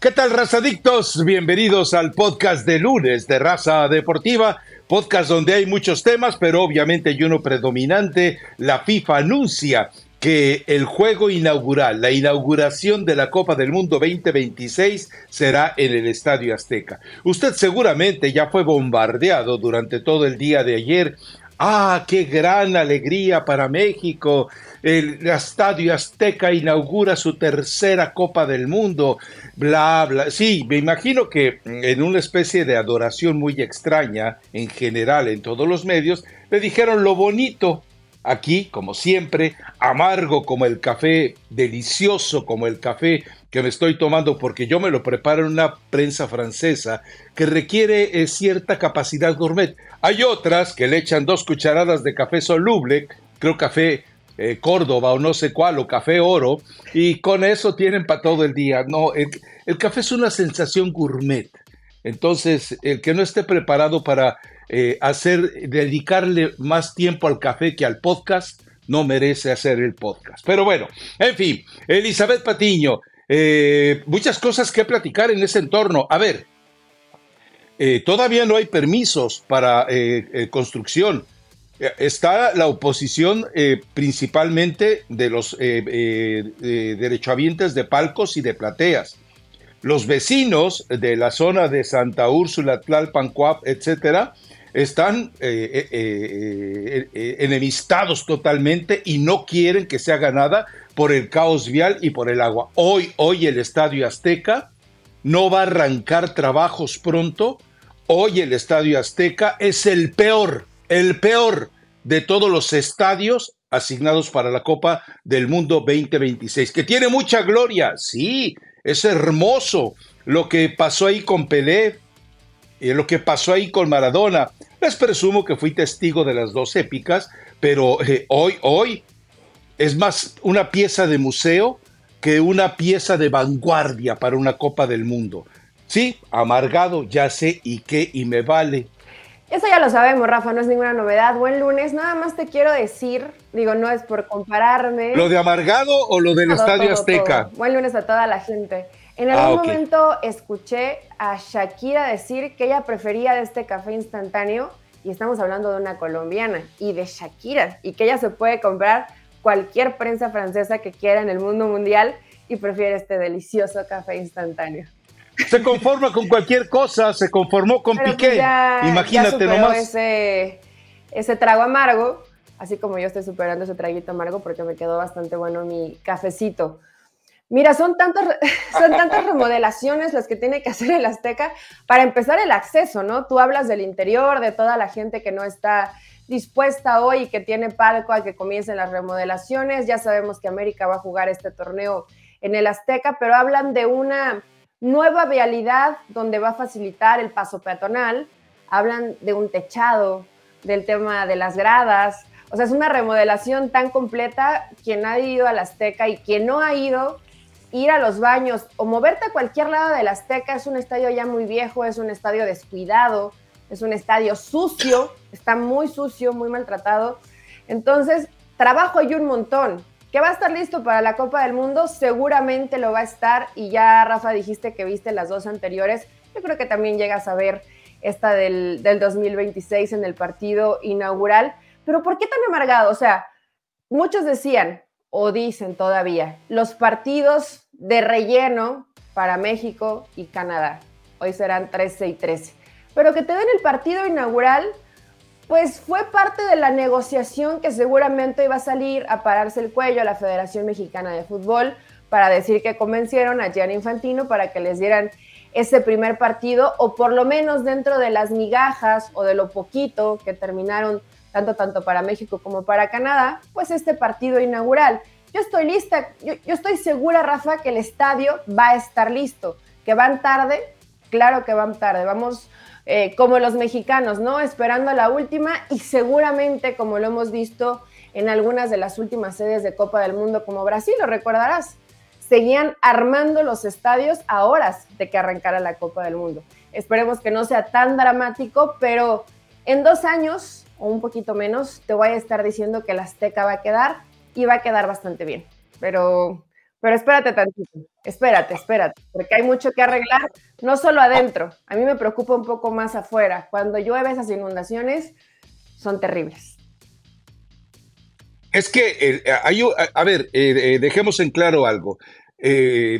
¿Qué tal, razadictos? Bienvenidos al podcast de lunes de Raza Deportiva, podcast donde hay muchos temas, pero obviamente hay uno predominante. La FIFA anuncia que el juego inaugural, la inauguración de la Copa del Mundo 2026 será en el Estadio Azteca. Usted seguramente ya fue bombardeado durante todo el día de ayer Ah, qué gran alegría para México. El Estadio Azteca inaugura su tercera Copa del Mundo. Bla, bla. Sí, me imagino que en una especie de adoración muy extraña, en general, en todos los medios, le dijeron lo bonito. Aquí, como siempre, amargo como el café, delicioso como el café que me estoy tomando porque yo me lo preparo en una prensa francesa que requiere eh, cierta capacidad gourmet. Hay otras que le echan dos cucharadas de café soluble, creo café eh, Córdoba o no sé cuál, o café oro, y con eso tienen para todo el día. No, el, café es una sensación gourmet. Entonces, el que no esté preparado para eh, hacer, dedicarle más tiempo al café que al podcast, no merece hacer el podcast. Pero bueno, en fin, Elizabeth Patiño, eh, muchas cosas que platicar en ese entorno. A ver, todavía no hay permisos para construcción. Está la oposición principalmente de los derechohabientes de palcos y de plateas. Los vecinos de la zona de Santa Úrsula, Tlalpan, Coap, etcétera, están enemistados totalmente y no quieren que se haga nada por el caos vial y por el agua. Hoy, hoy el Estadio Azteca no va a arrancar trabajos pronto. Hoy el Estadio Azteca es el peor, el peor de todos los estadios asignados para la Copa del Mundo 2026, que tiene mucha gloria, sí, es hermoso lo que pasó ahí con Pelé, y lo que pasó ahí con Maradona. Les presumo que fui testigo de las dos épicas, pero eh, hoy, hoy es más una pieza de museo que una pieza de vanguardia para una Copa del Mundo. Sí, amargado, ya sé y qué, y me vale. Eso ya lo sabemos, Rafa, no es ninguna novedad. Buen lunes, nada más te quiero decir, digo, no es por compararme. ¿Lo de amargado o lo del Estadio Azteca? Buen lunes a toda la gente. En algún ah, momento escuché a Shakira decir que ella prefería de este café instantáneo, y estamos hablando de una colombiana, y de Shakira, y que ella se puede comprar cualquier prensa francesa que quiera en el mundo mundial y prefiere este delicioso café instantáneo. Se conforma con cualquier cosa, se conformó con pues Piqué. Imagínate nomás. Ese, ese trago amargo, así como yo estoy superando ese traguito amargo porque me quedó bastante bueno mi cafecito. Mira, son tantas, son tantas remodelaciones las que tiene que hacer el Azteca para empezar el acceso, ¿no? Tú hablas del interior, de toda la gente que no está dispuesta hoy y que tiene palco a que comiencen las remodelaciones. Ya sabemos que América va a jugar este torneo en el Azteca, pero hablan de una nueva vialidad donde va a facilitar el paso peatonal, hablan de un techado, del tema de las gradas, o sea, es una remodelación tan completa, quien ha ido al Azteca y quien no ha ido, ir a los baños o moverte a cualquier lado del Azteca, es un estadio ya muy viejo, es un estadio descuidado, es un estadio sucio, está muy sucio, muy maltratado. Entonces, trabajo hay un montón. ¿Que va a estar listo para la Copa del Mundo? Seguramente lo va a estar. Y ya, Rafa, dijiste que viste las dos anteriores. Yo creo que también llegas a ver esta del, del 2026 en el partido inaugural. Pero ¿por qué tan amargado? O sea, muchos decían, o dicen todavía, los partidos de relleno para México y Canadá. Hoy serán 13 y 13 pero que te den el partido inaugural, pues fue parte de la negociación que seguramente iba a salir a pararse el cuello a la Federación Mexicana de Fútbol para decir que convencieron a Gianni Infantino para que les dieran ese primer partido, o por lo menos dentro de las migajas o de lo poquito que terminaron tanto tanto para México como para Canadá, pues este partido inaugural. Yo estoy lista, yo, yo estoy segura, Rafa, que el estadio va a estar listo, que van tarde, claro que van tarde, vamos eh, como los mexicanos, ¿no? Esperando la última y seguramente, como lo hemos visto en algunas de las últimas sedes de Copa del Mundo, como Brasil, lo recordarás, seguían armando los estadios a horas de que arrancara la Copa del Mundo. Esperemos que no sea tan dramático, pero en dos años o un poquito menos te voy a estar diciendo que la Azteca va a quedar y va a quedar bastante bien. Pero Pero espérate tantito, espérate, espérate, porque hay mucho que arreglar, no solo adentro, a mí me preocupa un poco más afuera. Cuando llueve esas inundaciones son terribles. Es que, eh, hay, a, ver, eh, eh, dejemos en claro algo.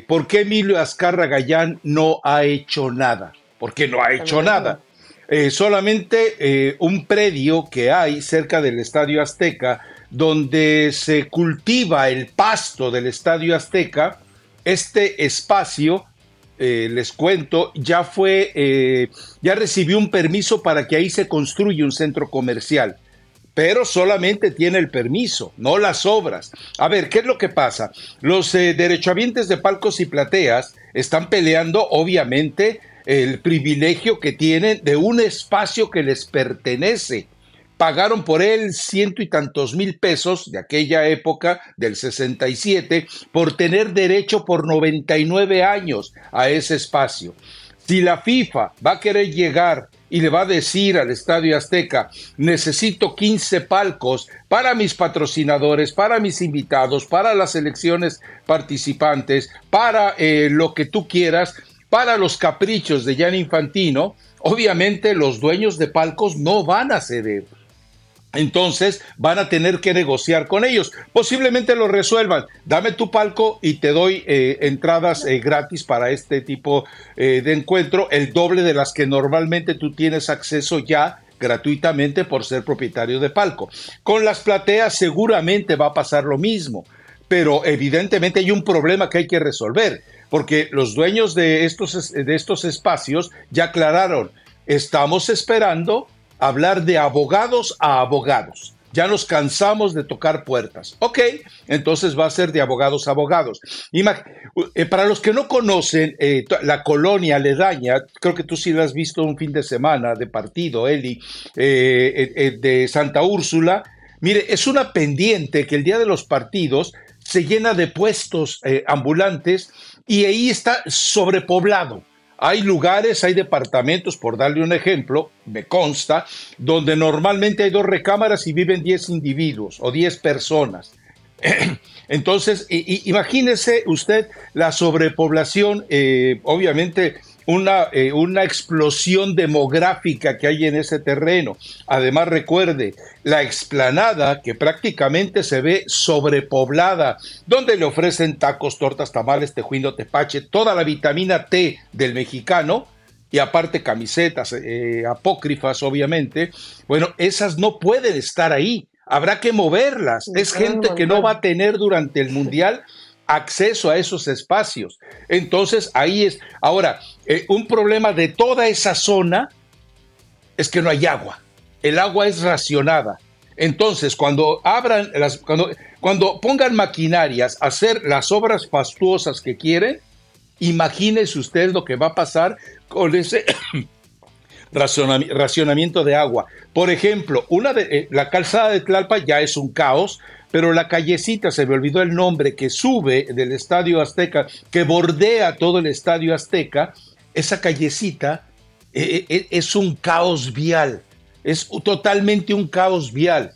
¿Por qué Emilio Azcarra Gallán no ha hecho nada? Porque no ha hecho nada. solamente un predio que hay cerca del Estadio Azteca, donde se cultiva el pasto del Estadio Azteca, este espacio, les cuento, ya fue, ya recibió un permiso para que ahí se construya un centro comercial pero solamente tiene el permiso, no las obras. A ver, ¿qué es lo que pasa? Los eh, derechohabientes de palcos y plateas están peleando, obviamente, el privilegio que tienen de un espacio que les pertenece. Pagaron por él ciento y tantos mil pesos de aquella época, del 67, por tener derecho por 99 años a ese espacio. Si la FIFA va a querer llegar y le va a decir al Estadio Azteca, necesito 15 palcos para mis patrocinadores, para mis invitados, para las elecciones participantes, para eh, lo que tú quieras, para los caprichos de Jan Infantino, obviamente los dueños de palcos no van a ceder. Entonces van a tener que negociar con ellos. Posiblemente lo resuelvan. Dame tu palco y te doy eh, entradas eh, gratis para este tipo eh, de encuentro, el doble de las que normalmente tú tienes acceso ya gratuitamente por ser propietario de palco. Con las plateas seguramente va a pasar lo mismo, pero evidentemente hay un problema que hay que resolver, porque los dueños de estos, de estos espacios ya aclararon, estamos esperando hablar de abogados a abogados. Ya nos cansamos de tocar puertas. Ok, entonces va a ser de abogados a abogados. Eh, para los que no conocen eh, la colonia aledaña, creo que tú sí la has visto un fin de semana de partido, Eli, eh, de Santa Úrsula. Mire, es una pendiente que el día de los partidos se llena de puestos ambulantes y ahí está sobrepoblado. Hay lugares, hay departamentos, por darle un ejemplo, me consta, donde normalmente hay dos recámaras y viven 10 individuos o 10 personas. Entonces, imagínese usted la sobrepoblación, eh, obviamente una, eh, una explosión demográfica que hay en ese terreno. Además, recuerde, la explanada que prácticamente se ve sobrepoblada, donde le ofrecen tacos, tortas, tamales, tejuino, tepache, toda la vitamina T del mexicano, y aparte camisetas eh, apócrifas, obviamente, bueno, esas no pueden estar ahí. Habrá que moverlas. Es gente que no va a tener durante el Mundial acceso a esos espacios. Entonces, ahí es. Ahora, eh, un problema de toda esa zona es que no hay agua. El agua es racionada. Entonces, cuando abran las, cuando, cuando pongan maquinarias a hacer las obras fastuosas que quieren, imagínese usted lo que va a pasar con ese racionamiento de agua. Por ejemplo, una de, eh, la calzada de Tlalpa ya es un caos pero la callecita, se me olvidó el nombre, que sube del Estadio Azteca, que bordea todo el Estadio Azteca, esa callecita eh, eh, es un caos vial, es totalmente un caos vial.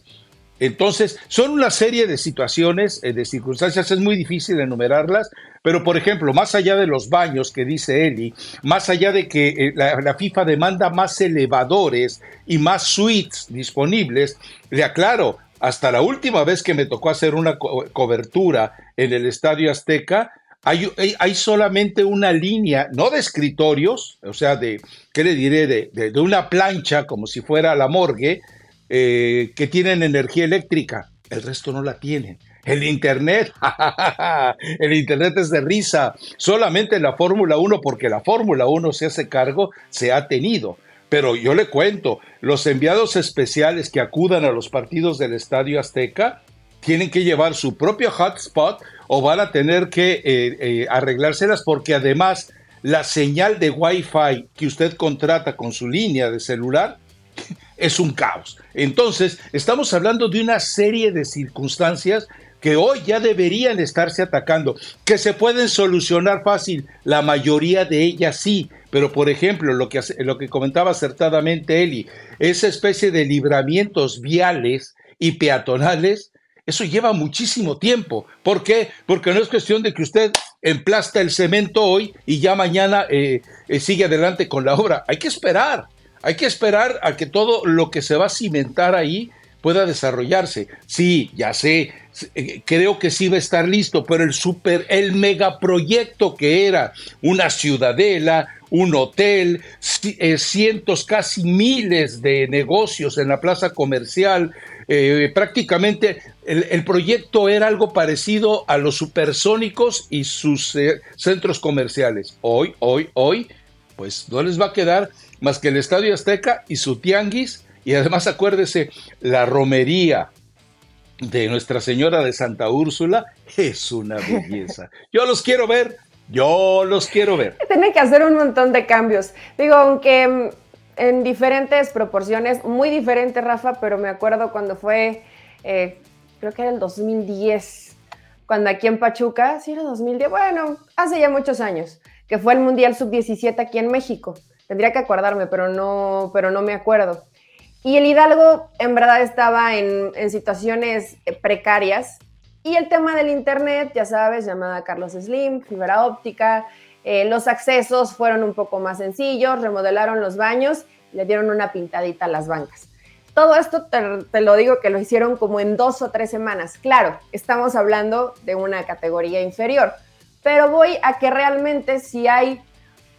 Entonces, son una serie de situaciones, de circunstancias, es muy difícil enumerarlas, pero por ejemplo, más allá de los baños que dice Eli, más allá de que la, FIFA demanda más elevadores y más suites disponibles, le aclaro, hasta la última vez que me tocó hacer una cobertura en el Estadio Azteca, hay, solamente una línea, no de escritorios, o sea, de, ¿qué le diré? De, una plancha, como si fuera la morgue, eh, que tienen energía eléctrica. El resto no la tienen. El Internet, el Internet es de risa. Solamente la Fórmula 1, porque la Fórmula 1 se hace cargo, se ha tenido. Pero yo le cuento, los enviados especiales que acudan a los partidos del Estadio Azteca tienen que llevar su propio hotspot o van a tener que eh, eh, arreglárselas porque además la señal de Wi-Fi que usted contrata con su línea de celular es un caos. Entonces, estamos hablando de una serie de circunstancias que hoy ya deberían estarse atacando, que se pueden solucionar fácil, la mayoría de ellas sí, pero por ejemplo, lo que, lo que comentaba acertadamente Eli, esa especie de libramientos viales y peatonales, Eso lleva muchísimo tiempo. ¿Por qué? Porque no es cuestión de que usted emplasta el cemento hoy y ya mañana eh, eh, sigue adelante con la obra. Hay que esperar. Hay que esperar a que todo lo que se va a cimentar ahí pueda desarrollarse. Sí, ya sé, eh, creo que sí va a estar listo, pero el super, el megaproyecto que era una ciudadela, un hotel, eh, cientos, casi miles de negocios en la plaza comercial, eh, prácticamente el, proyecto era algo parecido a los supersónicos y sus centros comerciales. Hoy, hoy, hoy, pues no les va a quedar más que el Estadio Azteca y su tianguis y además acuérdese, la romería de Nuestra Señora de Santa Úrsula es una belleza. Yo los quiero ver, yo los quiero ver. Tiene que hacer un montón de cambios. Digo, aunque mm, en diferentes proporciones, muy diferente Rafa, pero me acuerdo cuando fue, eh, creo que era el 2010, cuando aquí en Pachuca, sí era 2010, bueno, hace ya muchos años, que fue el Mundial Sub-17 aquí en México. Tendría que acordarme, pero no, pero no me acuerdo. Y el Hidalgo en verdad estaba en, situaciones eh, precarias. Y el tema del Internet, ya sabes, llamada Carlos Slim, fibra óptica, eh, los accesos fueron un poco más sencillos, remodelaron los baños, le dieron una pintadita a las bancas. Todo esto te, te, lo digo que lo hicieron como en dos o tres semanas. Claro, estamos hablando de una categoría inferior, pero voy a que realmente si hay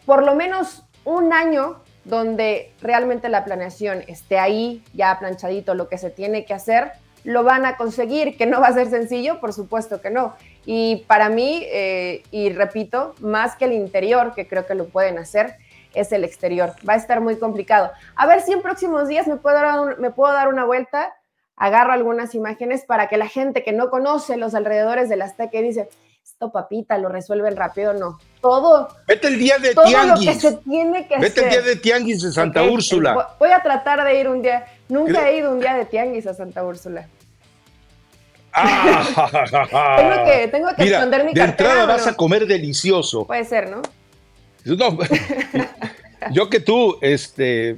por lo menos un año donde realmente la planeación esté ahí, ya planchadito lo que se tiene que hacer, lo van a conseguir, que no va a ser sencillo, por supuesto que no. Y para mí, eh, y repito, más que el interior, que creo que lo pueden hacer, es el exterior. Va a estar muy complicado. A ver si en próximos días me puedo dar, me puedo dar una vuelta, agarro algunas imágenes para que la gente que no conoce los alrededores del Azteca dice, esto papita, lo resuelven rápido, no. Todo. Vete el día de todo tianguis. Lo que se tiene que Vete el día de tianguis de Santa Úrsula. Voy a tratar de ir un día. Nunca he ido un día de tianguis a Santa Úrsula. Ah, tengo que, tengo que esconder mi de entrada vas a comer delicioso. Puede ser, ¿no? yo que tú, este,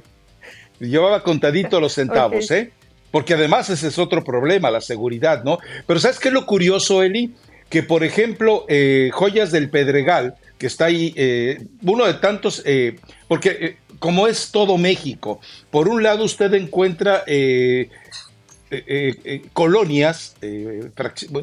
llevaba contadito los centavos, ¿eh? Porque además ese es otro problema, la seguridad, ¿no? Pero ¿sabes qué es lo curioso, Eli? Que por ejemplo eh, Joyas del Pedregal, que está ahí, eh, uno de tantos, eh, porque como es todo México, por un lado usted encuentra colonias,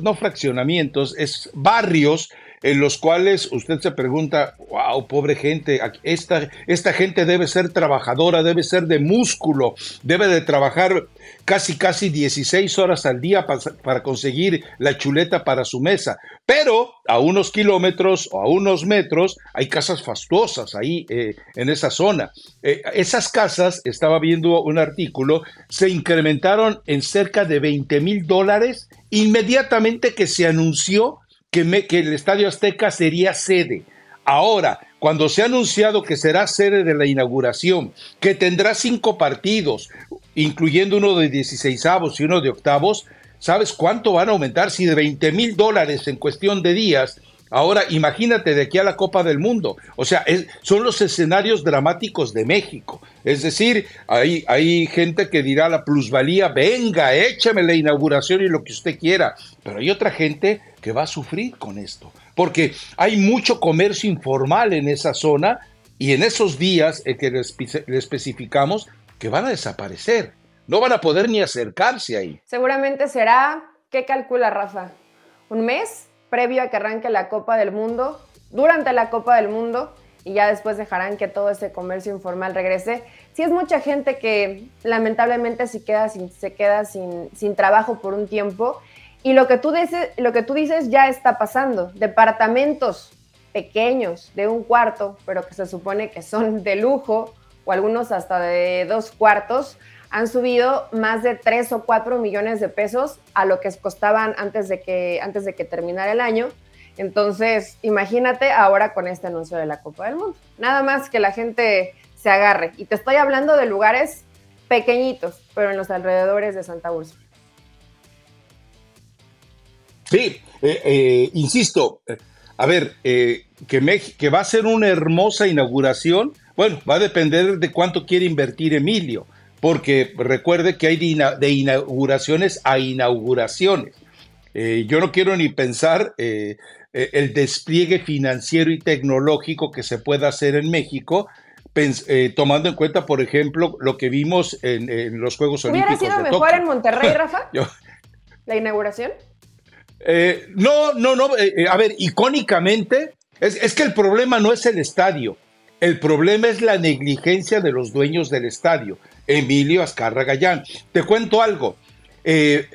no fraccionamientos, es barrios en los cuales usted se pregunta, wow, pobre gente, esta, esta gente debe ser trabajadora, debe ser de músculo, debe de trabajar casi, casi 16 horas al día para, conseguir la chuleta para su mesa. Pero a unos kilómetros o a unos metros hay casas fastuosas ahí eh, en esa zona. Eh, esas casas, estaba viendo un artículo, se incrementaron en cerca de 20 mil dólares inmediatamente que se anunció que, el Estadio Azteca sería sede. Ahora, cuando se ha anunciado que será sede de la inauguración, que tendrá cinco partidos, incluyendo uno de 16 y uno de octavos, ¿sabes cuánto van a aumentar? Si de 20 mil dólares en cuestión de días Ahora, imagínate de aquí a la Copa del Mundo. O sea, son los escenarios dramáticos de México. Es decir, hay, hay gente que dirá la plusvalía, venga, échame la inauguración y lo que usted quiera. Pero hay otra gente que va a sufrir con esto. Porque hay mucho comercio informal en esa zona y en esos días que le especificamos que van a desaparecer. No van a poder ni acercarse ahí. Seguramente será, ¿qué calcula Rafa? ¿Un mes? previo a que arranque la Copa del Mundo, durante la Copa del Mundo, y ya después dejarán que todo ese comercio informal regrese. Si es mucha gente que lamentablemente se queda se queda sin trabajo por un tiempo. Y lo que, tú dices, lo que tú dices ya está pasando. Departamentos pequeños de un cuarto, pero que se supone que son de lujo, o algunos hasta de dos cuartos, han subido más de 3 o 4 millones de pesos a lo que costaban antes de que, antes de que terminara el año. Entonces, imagínate ahora con este anuncio de la Copa del Mundo. Nada más que la gente se agarre. Y te estoy hablando de lugares pequeñitos, pero en los alrededores de Santa Úrsula. Sí, eh, eh, insisto, eh, a ver, que, que va a ser una hermosa inauguración. Bueno, va a depender de cuánto quiere invertir Emilio porque recuerde que hay de inauguraciones a inauguraciones. Eh, yo no quiero ni pensar eh, eh, el despliegue financiero y tecnológico que se pueda hacer en México, tomando en cuenta, por ejemplo, lo que vimos en, los Juegos Olímpicos. ¿Hubiera sido mejor en Monterrey, Rafa? ¿La inauguración? No, no, no. a ver, icónicamente, es, es que el problema no es el estadio. El problema es la negligencia de los dueños del estadio, Emilio Azcarra Gallán. Te cuento algo. Eh,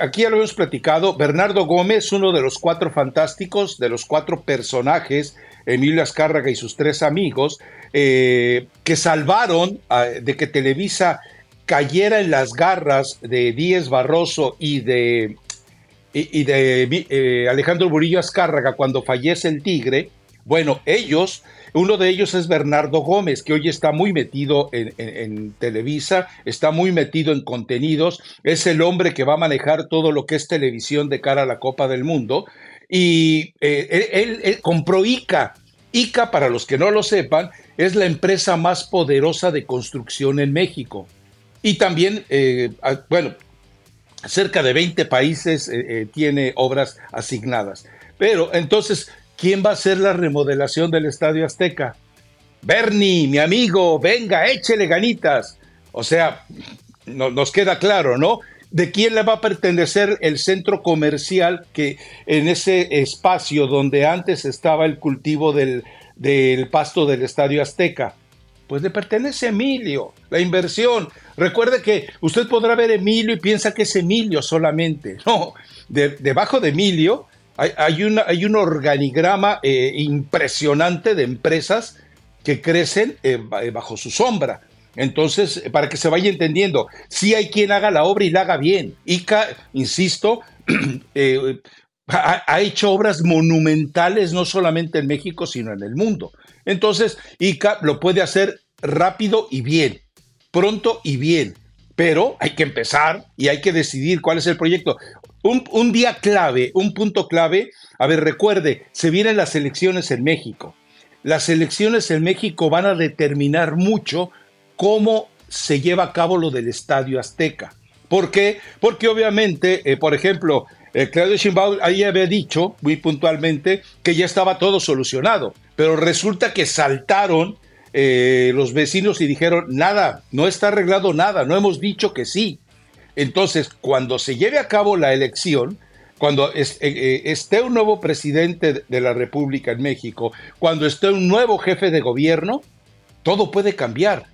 aquí ya lo hemos platicado, Bernardo Gómez, uno de los cuatro fantásticos, de los cuatro personajes, Emilio Azcárraga y sus tres amigos, eh, que salvaron de que Televisa cayera en las garras de Díez Barroso y de, y, de eh, Alejandro Murillo Azcárraga cuando fallece el Tigre. Bueno, ellos uno de ellos es Bernardo Gómez, que hoy está muy metido en, Televisa, está muy metido en contenidos, es el hombre que va a manejar todo lo que es televisión de cara a la Copa del Mundo. Y eh, él, compró ICA. ICA, para los que no lo sepan, es la empresa más poderosa de construcción en México. Y también, eh, bueno, cerca de 20 países eh, tiene obras asignadas. Pero entonces ¿Quién va a hacer la remodelación del Estadio Azteca? Bernie, mi amigo, venga, échele ganitas. O sea, no, nos queda claro, ¿no? ¿De quién le va a pertenecer el centro comercial que en ese espacio donde antes estaba el cultivo del, del pasto del Estadio Azteca? Pues le pertenece a Emilio, la inversión. Recuerde que usted podrá ver Emilio y piensa que es Emilio solamente. No, debajo de Emilio hay, un organigrama eh, impresionante de empresas que crecen eh, eh, bajo su sombra. Entonces, para que se vaya entendiendo, si hay quien haga la obra y la haga bien. ICA, insisto, ha, hecho obras monumentales no solamente en México, sino en el mundo. Entonces, ICA lo puede hacer rápido y bien, pronto y bien. Pero hay que empezar y hay que decidir cuál es el proyecto. Un, día clave, un punto clave. A ver, recuerde, se vienen las elecciones en México. Las elecciones en México van a determinar mucho cómo se lleva a cabo lo del Estadio Azteca. ¿Por qué? Porque obviamente, eh, por ejemplo, eh, Claudio Sheinbaum ahí había dicho muy puntualmente que ya estaba todo solucionado, pero resulta que saltaron eh, los vecinos y dijeron, nada, no está arreglado nada, no hemos dicho que sí. Entonces, cuando se lleve a cabo la elección, cuando eh, eh, esté un nuevo presidente de la República en México, cuando esté un nuevo jefe de gobierno, todo puede cambiar.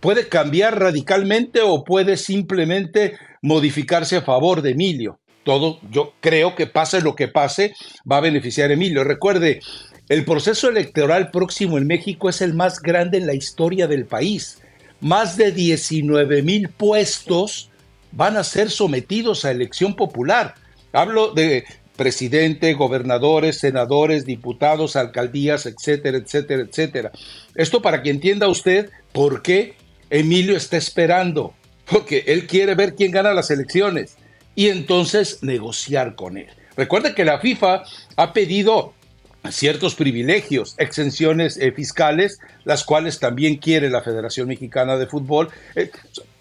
Puede cambiar radicalmente o puede simplemente modificarse a favor de Emilio. Todo, yo creo que pase lo que pase, va a beneficiar a Emilio. Recuerde, el proceso electoral próximo en México es el más grande en la historia del país. Más de 19 mil puestos van a ser sometidos a elección popular. Hablo de presidente, gobernadores, senadores, diputados, alcaldías, etcétera, etcétera, etcétera. Esto para que entienda usted por qué Emilio está esperando, porque él quiere ver quién gana las elecciones y entonces negociar con él. Recuerde que la FIFA ha pedido ciertos privilegios, exenciones eh, fiscales, las cuales también quiere la Federación Mexicana de Fútbol. Eh,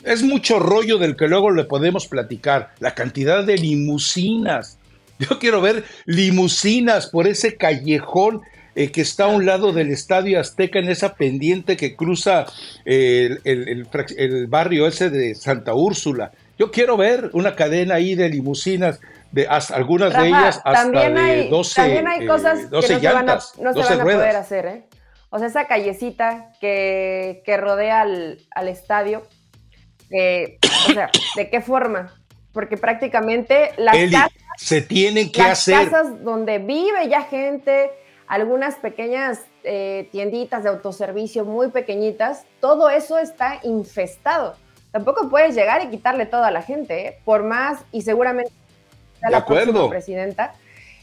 es mucho rollo del que luego le podemos platicar. La cantidad de limusinas. Yo quiero ver limusinas por ese callejón eh, que está a un lado del Estadio Azteca, en esa pendiente que cruza el, el, barrio ese de Santa Úrsula. Yo quiero ver una cadena ahí de limusinas de algunas de ellas hasta también hay, de 12 También hay cosas que no se van a, no se van a poder hacer, ¿eh? O sea, esa callecita que, que rodea al, al estadio, o sea, ¿de qué forma? Porque prácticamente las casas... Se tienen que las casas donde vive ya gente, algunas pequeñas eh, tienditas de autoservicio muy pequeñitas, todo eso está infestado. Tampoco puedes llegar y quitarle todo a la gente, ¿eh? por más, y seguramente la acuerdo. presidenta.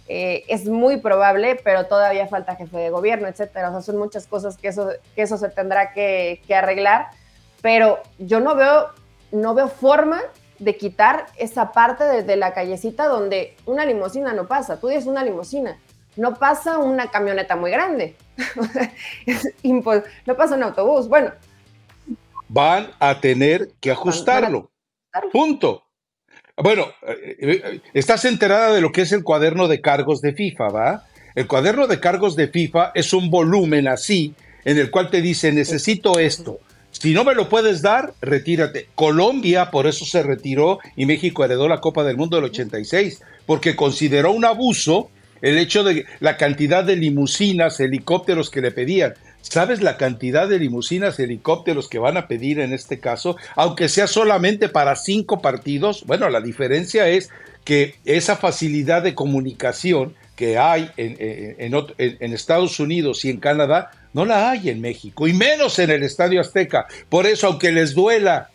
Eh, es muy probable, pero todavía falta jefe de gobierno, etcétera. O sea, son muchas cosas que eso, que eso se tendrá que, arreglar, pero yo no veo, no veo forma de quitar esa parte de, la callecita donde una limusina no pasa. Tú dices una limusina, no pasa una camioneta muy grande, no pasa un autobús. Bueno. Van a tener que ajustarlo. Punto. Bueno, estás enterada de lo que es el cuaderno de cargos de FIFA, ¿va? El cuaderno de cargos de FIFA es un volumen así en el cual te dice, necesito esto. Si no me lo puedes dar, retírate. Colombia por eso se retiró y México heredó la Copa del Mundo del 86, porque consideró un abuso el hecho de la cantidad de limusinas, helicópteros que le pedían. ¿Sabes la cantidad de limusinas, helicópteros que van a pedir en este caso? Aunque sea solamente para cinco partidos. Bueno, la diferencia es que esa facilidad de comunicación que hay en, Estados Unidos y en Canadá, no la hay en México, y menos en el Estadio Azteca. Por eso, aunque les duela,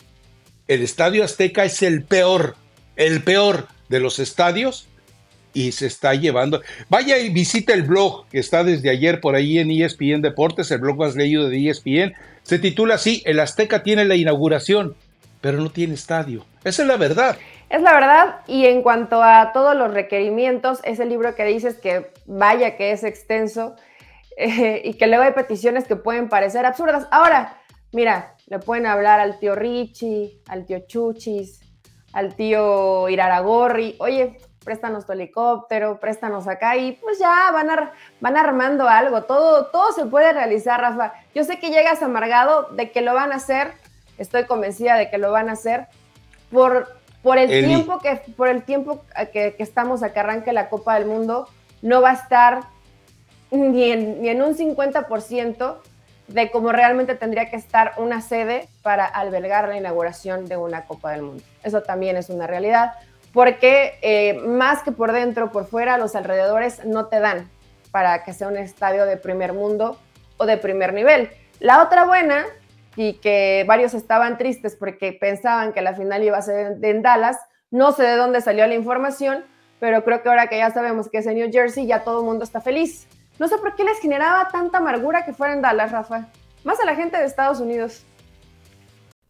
el Estadio Azteca es el peor, el peor de los estadios y se está llevando. Vaya y visita el blog que está desde ayer por ahí en ESPN Deportes, el blog más leído de ESPN. Se titula así, El Azteca tiene la inauguración, pero no tiene estadio. Esa es la verdad. Es la verdad, y en cuanto a todos los requerimientos, ese libro que dices que vaya que es extenso eh, y que luego hay peticiones que pueden parecer absurdas. Ahora, mira, le pueden hablar al tío Richie, al tío Chuchis, al tío Iraragorri, oye, préstanos tu helicóptero, préstanos acá y pues ya van, van armando algo, todo, todo se puede realizar, Rafa. Yo sé que llegas amargado de que lo van a hacer, estoy convencida de que lo van a hacer por por el, tiempo, que, por el tiempo que, estamos a que arranque la Copa del Mundo, no va a estar ni en, ni en un 50% de cómo realmente tendría que estar una sede para albergar la inauguración de una Copa del Mundo. Eso también es una realidad, porque eh, más que por dentro, por fuera, los alrededores no te dan para que sea un estadio de primer mundo o de primer nivel. La otra buena y que varios estaban tristes porque pensaban que la final iba a ser en Dallas. No sé de dónde salió la información, pero creo que ahora que ya sabemos que es en New Jersey, ya todo el mundo está feliz. No sé por qué les generaba tanta amargura que fuera en Dallas, Rafa. Más a la gente de Estados Unidos.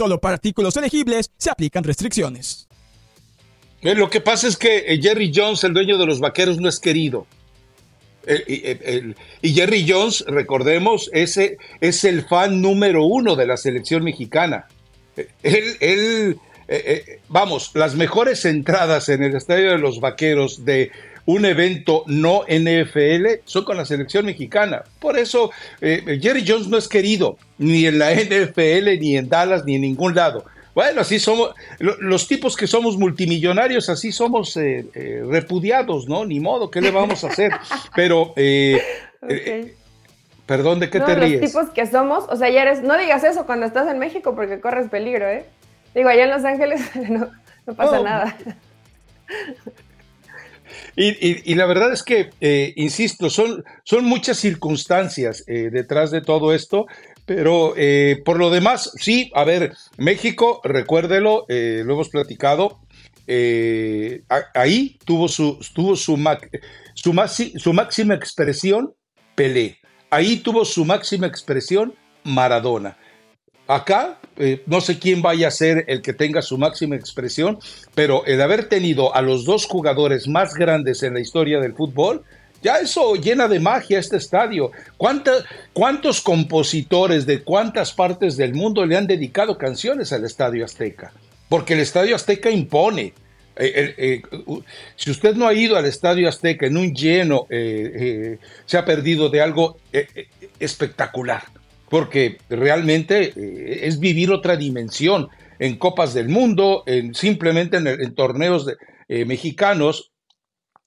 Solo para artículos elegibles se aplican restricciones. Eh, lo que pasa es que eh, Jerry Jones, el dueño de los vaqueros, no es querido. y Jerry Jones, recordemos, ese es el fan número uno de la selección mexicana. Él, eh, eh, vamos, las mejores entradas en el Estadio de los Vaqueros de un evento no NFL son con la selección mexicana. Por eso eh, Jerry Jones no es querido ni en la NFL, ni en Dallas, ni en ningún lado. Bueno, así somos, los tipos que somos multimillonarios, así somos repudiados, ¿no? Ni modo, ¿qué le vamos a hacer? Pero, perdón, ¿de qué te ríes? Los tipos que somos, o sea, ya eres, no digas eso cuando estás en México porque corres peligro, ¿eh? Digo, allá en Los Ángeles no, pasa nada. Y, la verdad es que, eh, insisto, son, son muchas circunstancias eh, detrás de todo esto, pero eh, por lo demás, sí, a ver, México, recuérdelo, lo hemos platicado, ahí tuvo su, tuvo su, su, su máxima expresión Pelé, ahí tuvo su máxima expresión Maradona. Acá eh, no sé quién vaya a ser el que tenga su máxima expresión, pero el haber tenido a los dos jugadores más grandes en la historia del fútbol, ya eso llena de magia este estadio. ¿Cuántos compositores de cuántas partes del mundo le han dedicado canciones al Estadio Azteca? Porque el Estadio Azteca impone. Eh, eh, si usted no ha ido al Estadio Azteca en un lleno, se ha perdido de algo espectacular porque realmente eh, es vivir otra dimensión en Copas del Mundo, en, simplemente en, torneos eh, mexicanos.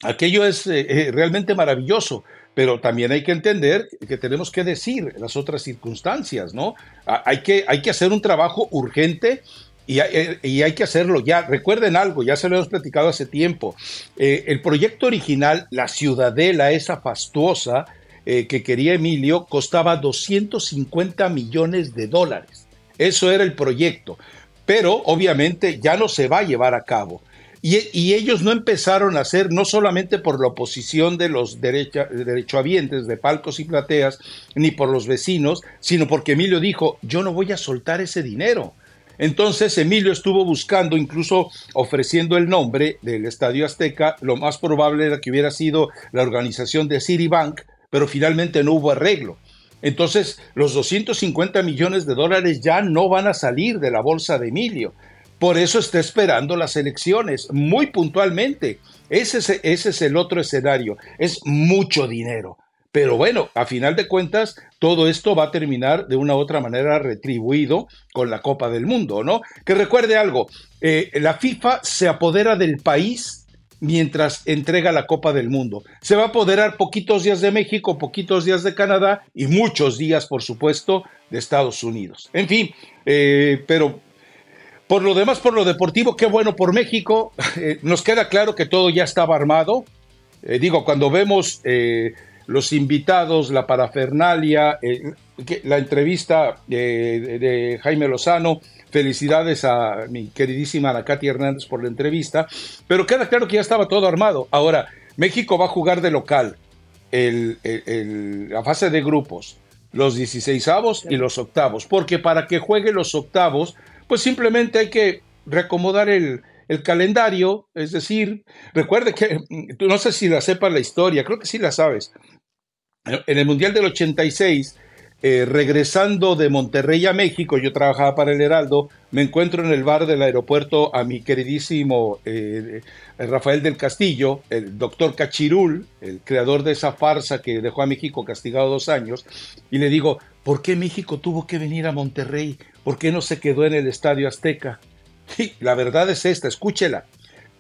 Aquello es eh, realmente maravilloso, pero también hay que entender que tenemos que decir las otras circunstancias, ¿no? Hay que, hay que hacer un trabajo urgente y hay, que hacerlo ya. Recuerden algo, ya se lo hemos platicado hace tiempo. El proyecto original, la ciudadela esa fastuosa eh, que quería Emilio, costaba 250 millones de dólares. Eso era el proyecto. Pero obviamente ya no se va a llevar a cabo. Y, ellos no empezaron a hacer, no solamente por la oposición de los derechohabientes de palcos y plateas, ni por los vecinos, sino porque Emilio dijo, yo no voy a soltar ese dinero. Entonces Emilio estuvo buscando, incluso ofreciendo el nombre del Estadio Azteca, lo más probable era que hubiera sido la organización de Citibank, pero finalmente no hubo arreglo. Entonces, los 250 millones de dólares ya no van a salir de la bolsa de Emilio. Por eso está esperando las elecciones, muy puntualmente. Ese es, ese es el otro escenario. Es mucho dinero. Pero bueno, a final de cuentas, todo esto va a terminar de una u otra manera retribuido con la Copa del Mundo, ¿no? Que recuerde algo, eh, la FIFA se apodera del país mientras entrega la Copa del Mundo. Se va a apoderar poquitos días de México, poquitos días de Canadá y muchos días, por supuesto, de Estados Unidos. En fin, eh, pero por lo demás, por lo deportivo, qué bueno por México. Eh, nos queda claro que todo ya estaba armado. Eh, digo, cuando vemos los invitados, la parafernalia, la entrevista de Jaime Lozano, felicidades a mi queridísima Ana Katy Hernández por la entrevista, pero queda claro que ya estaba todo armado. Ahora, México va a jugar de local la fase de grupos, los 16 y los octavos, porque para que juegue los octavos pues simplemente hay que reacomodar el, calendario, es decir, recuerde que, no sé si la sepa la historia, creo que sí la sabes. En el Mundial del 86, eh, regresando de Monterrey a México, yo trabajaba para el Heraldo, me encuentro en el bar del aeropuerto a mi queridísimo eh, Rafael del Castillo, el doctor Cachirul, el creador de esa farsa que dejó a México castigado dos años, y le digo, ¿por qué México tuvo que venir a Monterrey? ¿Por qué no se quedó en el Estadio Azteca? Sí, la verdad es esta, escúchela.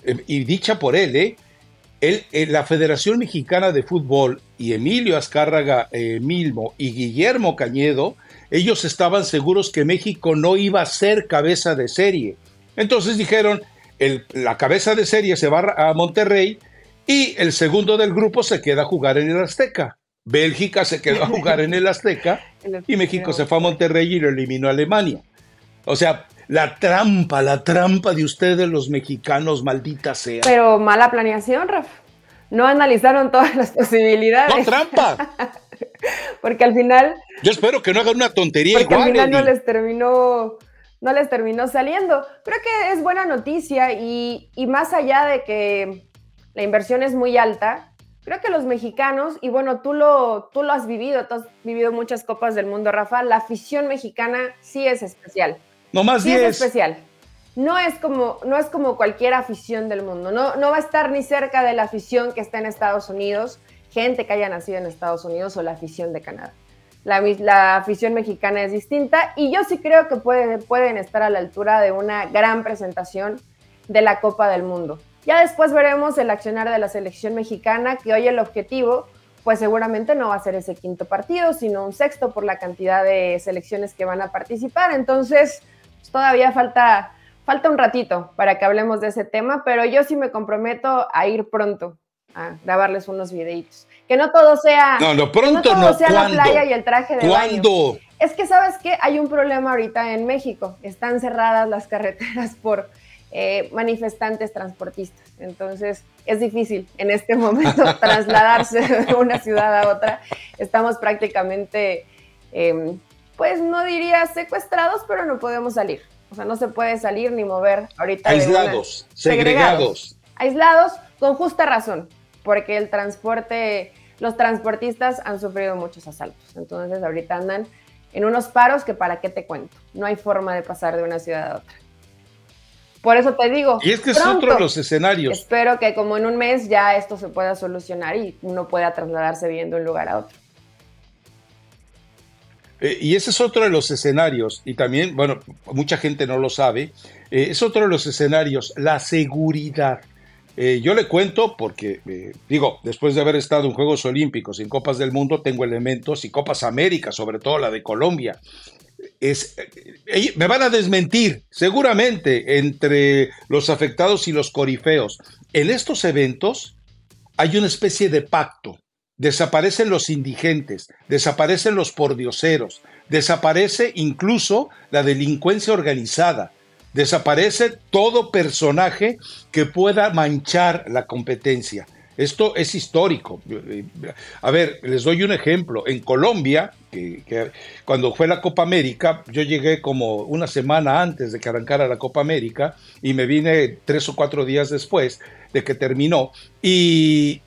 Em, y dicha por él, ¿eh? Eh, la Federación Mexicana de Fútbol y Emilio Azcárraga eh, Milmo y Guillermo Cañedo, ellos estaban seguros que México no iba a ser cabeza de serie. Entonces dijeron, la cabeza de serie se va a Monterrey y el segundo del grupo se queda a jugar en el Azteca. Bélgica se quedó a jugar en el Azteca y México se fue a Monterrey y lo eliminó a Alemania. O sea, la trampa, la trampa de ustedes los mexicanos, maldita sea. Pero mala planeación, Raf. No analizaron todas las posibilidades. No, trampa. porque al final... Yo espero que no hagan una tontería porque al final no les terminó no les terminó saliendo. Creo que es buena noticia y, y más allá de que la inversión es muy alta, Creo que los mexicanos, y bueno, tú lo, tú lo has vivido, tú has vivido muchas copas del mundo, Rafa, la afición mexicana sí es especial. No más sí es especial. No es, como, no es como cualquier afición del mundo, no, no va a estar ni cerca de la afición que está en Estados Unidos, gente que haya nacido en Estados Unidos o la afición de Canadá. La, la, afición mexicana es distinta y yo sí creo que pueden estar a la altura de una gran presentación de la Copa del Mundo. Ya después veremos el accionar de la selección mexicana, que hoy el objetivo, pues seguramente no va a ser ese quinto partido, sino un sexto por la cantidad de selecciones que van a participar. Entonces, todavía falta, falta un ratito para que hablemos de ese tema, pero yo sí me comprometo a ir pronto a grabarles unos videitos. Que no todo sea, no, no, pronto, que no todo sea la playa y el traje de ¿Cuándo? Es que, ¿sabes qué? Hay un problema ahorita en México. Están cerradas las carreteras por eh, manifestantes transportistas. Entonces es difícil en este momento trasladarse de una ciudad a otra. Estamos prácticamente, em, pues no diría secuestrados, pero no podemos salir. O sea, no se puede salir ni mover ahorita. Aislados, segregados. Aislados con justa razón, porque el transporte, los transportistas han sufrido muchos asaltos. Entonces ahorita andan en unos paros que para qué te cuento. No hay forma de pasar de una ciudad a otra. Por eso te digo. Y es que es otro de los escenarios. Espero que como en un mes ya esto se pueda solucionar y uno pueda trasladarse bien de un lugar a otro. Eh, y ese es otro de los escenarios, y también, bueno, mucha gente no lo sabe, eh, es otro de los escenarios, la seguridad. eh, yo le cuento porque, digo, después de haber estado en Juegos Olímpicos y en Copas del Mundo, tengo elementos y Copas América, sobre todo la de Colombia. Es, me van a desmentir, seguramente, entre los afectados y los corifeos. En estos eventos hay una especie de pacto. Desaparecen los indigentes, desaparecen los pordioseros, desaparece incluso la delincuencia organizada Desaparece todo personaje que pueda manchar la competencia. Esto es histórico. A ver, les doy un ejemplo. En Colombia, cuando fue la Copa América, yo llegué como una semana antes de que arrancara la Copa América y me vine tres o cuatro días después de que terminó y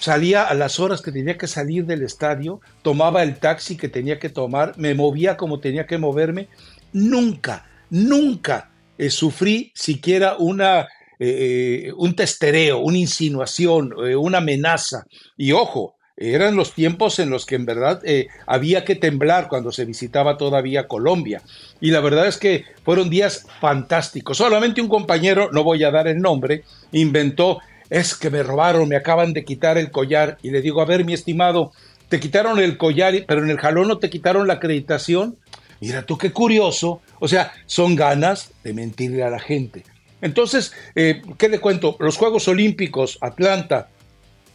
salía a las horas que tenía que salir del estadio, tomaba el taxi que tenía que tomar, me movía como tenía que moverme. Nunca, Nunca eh, sufrí siquiera una, eh, eh, un testereo, una insinuación, una amenaza. Y ojo, eran los tiempos en los que en verdad había que temblar cuando se visitaba todavía Colombia. Y la verdad es que fueron días fantásticos. Solamente un compañero, no voy a dar el nombre, inventó, es que me robaron, me acaban de quitar el collar. Y le digo, a ver, mi estimado, te quitaron el collar, pero en el jalón no te quitaron la acreditación. Mira tú qué curioso. O sea, son ganas de mentirle a la gente. Entonces, eh, ¿qué le cuento? Los Juegos Olímpicos, Atlanta,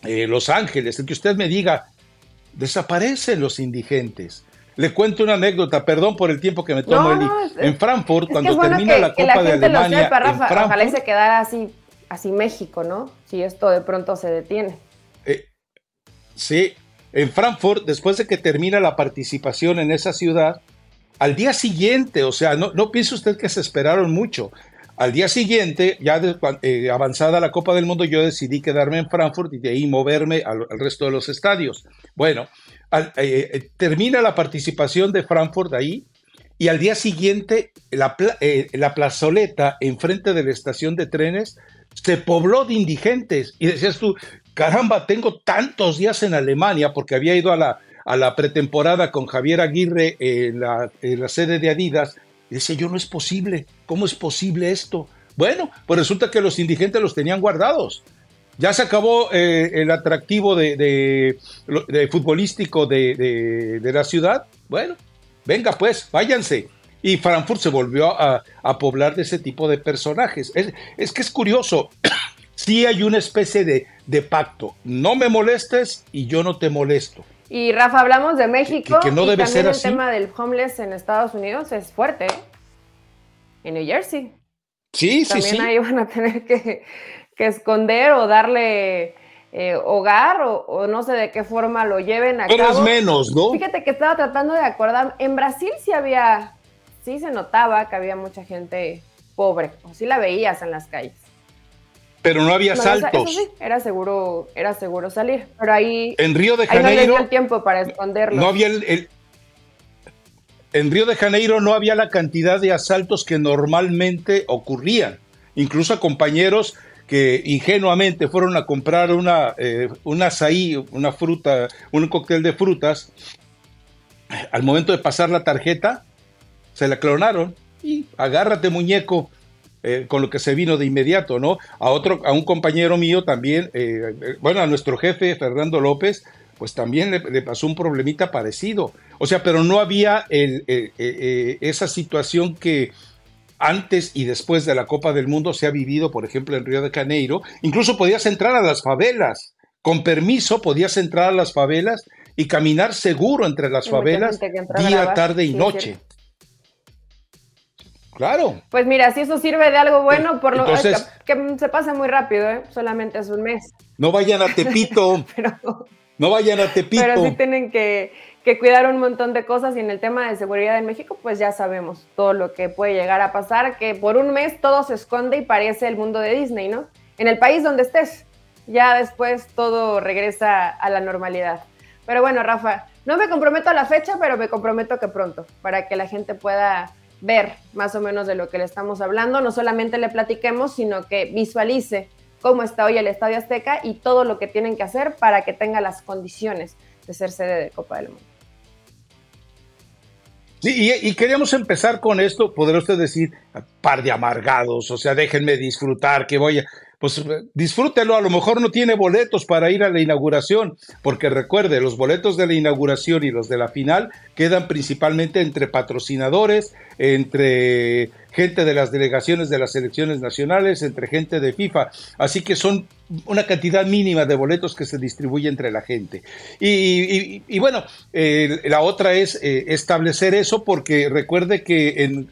eh, Los Ángeles, el que usted me diga, desaparecen los indigentes. Le cuento una anécdota, perdón por el tiempo que me tomo, en Frankfurt, cuando termina la Copa de Alemania. ojalá se quedara así, así México, ¿no? Si esto de pronto se detiene. Eh, sí, en Frankfurt, después de que termina la participación en esa ciudad, al día siguiente, o sea, no, no piense usted que se esperaron mucho. Al día siguiente, ya eh, avanzada la Copa del Mundo, yo decidí quedarme en Frankfurt y de ahí moverme al, resto de los estadios. Bueno, eh, eh, termina la participación de Frankfurt ahí y al día siguiente la, la plazoleta enfrente de la estación de trenes se pobló de indigentes. Y decías tú, caramba, tengo tantos días en Alemania porque había ido a la, a la pretemporada con Javier Aguirre en la, sede de Adidas, y decía yo, no es posible, ¿cómo es posible esto? Bueno, pues resulta que los indigentes los tenían guardados. Ya se acabó eh, el atractivo de, futbolístico de, la ciudad. Bueno, venga pues, váyanse. Y Frankfurt se volvió a, poblar de ese tipo de personajes. Es, es que es curioso. sí hay una especie de, de pacto. No me molestes y yo no te molesto. Y Rafa, hablamos de México. Que, no y debe también el tema del homeless en Estados Unidos es fuerte. ¿eh? En New Jersey. Sí, sí, sí. También ahí van a tener que, esconder o darle eh, hogar o, no sé de qué forma lo lleven a Pero es menos, ¿no? Fíjate que estaba tratando de acordar. En Brasil sí había, sí se notaba que había mucha gente pobre, o sí la veías en las calles pero no había saltos. sí, era seguro, era seguro salir. Pero ahí. En Río de Janeiro. no dio el tiempo para esconderlo. No había el, en Río de Janeiro no había la cantidad de asaltos que normalmente ocurrían. Incluso a compañeros que ingenuamente fueron a comprar una, eh, un azaí, una fruta, un cóctel de frutas, al momento de pasar la tarjeta, se la clonaron y agárrate muñeco, eh, con lo que se vino de inmediato, ¿no? A otro, a un compañero mío también, eh, eh, bueno, a nuestro jefe Fernando López, pues también le, pasó un problemita parecido. O sea, pero no había esa situación que antes y después de la Copa del Mundo se ha vivido, por ejemplo, en Río de Janeiro. Incluso podías entrar a las favelas. Con permiso podías entrar a las favelas y caminar seguro entre las favelas día, tarde y noche. Claro. Pues mira, si eso sirve de algo bueno, por lo que, que, se pasa muy rápido, ¿eh? solamente es un mes. No vayan a Tepito. no vayan a Tepito. Pero sí tienen que, que, cuidar un montón de cosas y en el tema de seguridad en México, pues ya sabemos todo lo que puede llegar a pasar, que por un mes todo se esconde y parece el mundo de Disney, ¿no? En el país donde estés, ya después todo regresa a la normalidad. Pero bueno, Rafa, no me comprometo a la fecha, pero me comprometo que pronto, para que la gente pueda ver más o menos de lo que le estamos hablando, no solamente le platiquemos, sino que visualice cómo está hoy el Estadio Azteca y todo lo que tienen que hacer para que tenga las condiciones de ser sede de Copa del Mundo. Sí, y, queríamos empezar con esto, podrá usted decir, par de amargados, o sea, déjenme disfrutar, que voy a pues disfrútelo, a lo mejor no tiene boletos para ir a la inauguración, porque recuerde, los boletos de la inauguración y los de la final quedan principalmente entre patrocinadores, entre gente de las delegaciones de las selecciones nacionales, entre gente de FIFA, así que son una cantidad mínima de boletos que se distribuye entre la gente. Y, bueno, eh, la otra es eh, establecer eso porque recuerde que en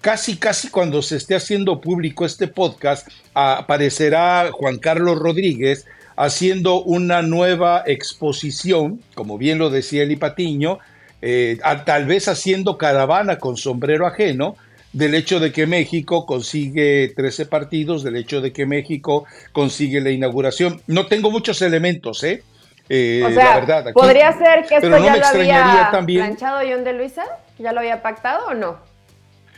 casi, casi cuando se esté haciendo público este podcast, aparecerá Juan Carlos Rodríguez haciendo una nueva exposición, como bien lo decía Eli Patiño, eh, tal vez haciendo caravana con sombrero ajeno, del hecho de que México consigue 13 partidos, del hecho de que México consigue la inauguración. No tengo muchos elementos, ¿eh? eh o sea, la verdad, ¿podría ser que esto ya lo había también... planchado John de Luisa? ¿Ya lo había pactado o no?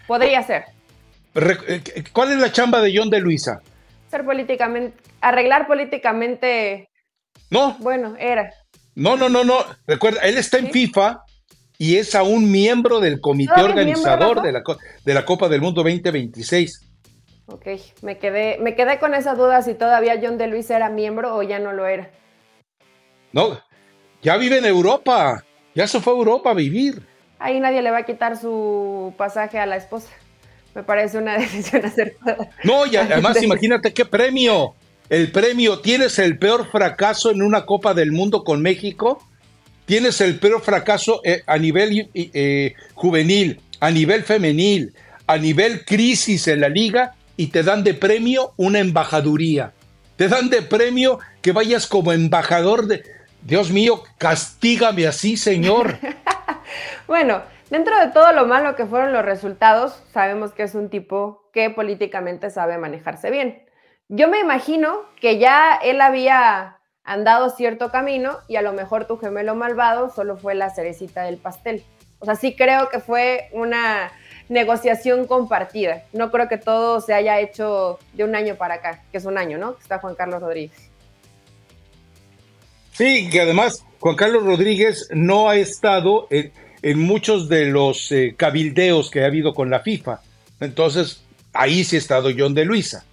Podría ser. Eh, ¿Cuál es la chamba de John de Luisa? Ser políticamente, arreglar políticamente. No. Bueno, era. No, no, no, no. Recuerda, él está en FIFA y es aún miembro del comité organizador de la, de la Copa del Mundo 2026. Ok, me quedé, me quedé con esa duda si todavía John de Luisa era miembro o ya no lo era. No, ya vive en Europa. Ya se fue a Europa a vivir ahí nadie le va a quitar su pasaje a la esposa. Me parece una decisión acertada. No, y además imagínate qué premio. El premio, tienes el peor fracaso en una Copa del Mundo con México, tienes el peor fracaso eh, a nivel eh, juvenil, a nivel femenil, a nivel crisis en la liga y te dan de premio una embajaduría. Te dan de premio que vayas como embajador de... Dios mío, castígame así, Señor. bueno, dentro de todo lo malo que fueron los resultados, sabemos que es un tipo que políticamente sabe manejarse bien. Yo me imagino que ya él había andado cierto camino y a lo mejor tu gemelo malvado solo fue la cerecita del pastel. O sea, sí creo que fue una negociación compartida. No creo que todo se haya hecho de un año para acá, que es un año, ¿no? está Juan Carlos Rodríguez. Sí, que además Juan Carlos Rodríguez no ha estado en, muchos de los eh, cabildeos que ha habido con la FIFA. Entonces, ahí sí ha estado John de Luisa.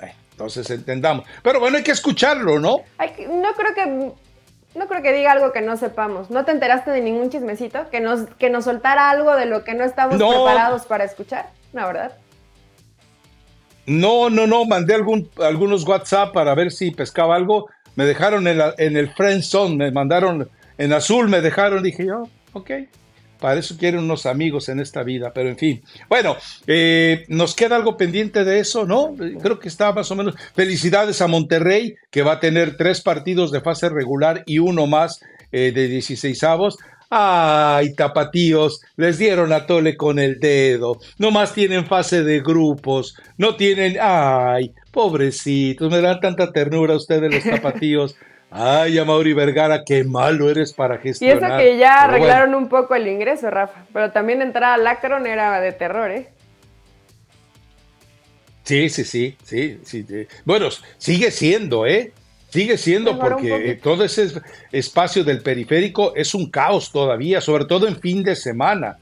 Eh, entonces entendamos. Pero bueno, hay que escucharlo, ¿no? no creo que no creo que diga algo que no sepamos. ¿No te enteraste de ningún chismecito? Que nos, que nos soltara algo de lo que no estamos preparados para escuchar. ¿La verdad? No, no, no. Mandé algún, algunos WhatsApp para ver si pescaba algo me dejaron en, en el friend zone, me mandaron en azul, me dejaron, dije yo, ok, para eso quieren unos amigos en esta vida, pero en fin. Bueno, eh, nos queda algo pendiente de eso, ¿no? Creo que está más o menos. Felicidades a Monterrey, que va a tener tres partidos de fase regular y uno más eh, de 16 avos. Ay, tapatíos, les dieron a tole con el dedo. No más tienen fase de grupos. No tienen. Ay, pobrecitos, me dan tanta ternura ustedes los tapatíos. Ay, Mauri Vergara, qué malo eres para gestionar. Y eso que ya arreglaron un poco el ingreso, Rafa. Pero también entrar a Lacron era de terror, ¿eh? Sí, sí, sí, sí, sí. Bueno, sigue siendo, ¿eh? Sigue siendo porque todo ese espacio del periférico es un caos todavía, sobre todo en fin de semana.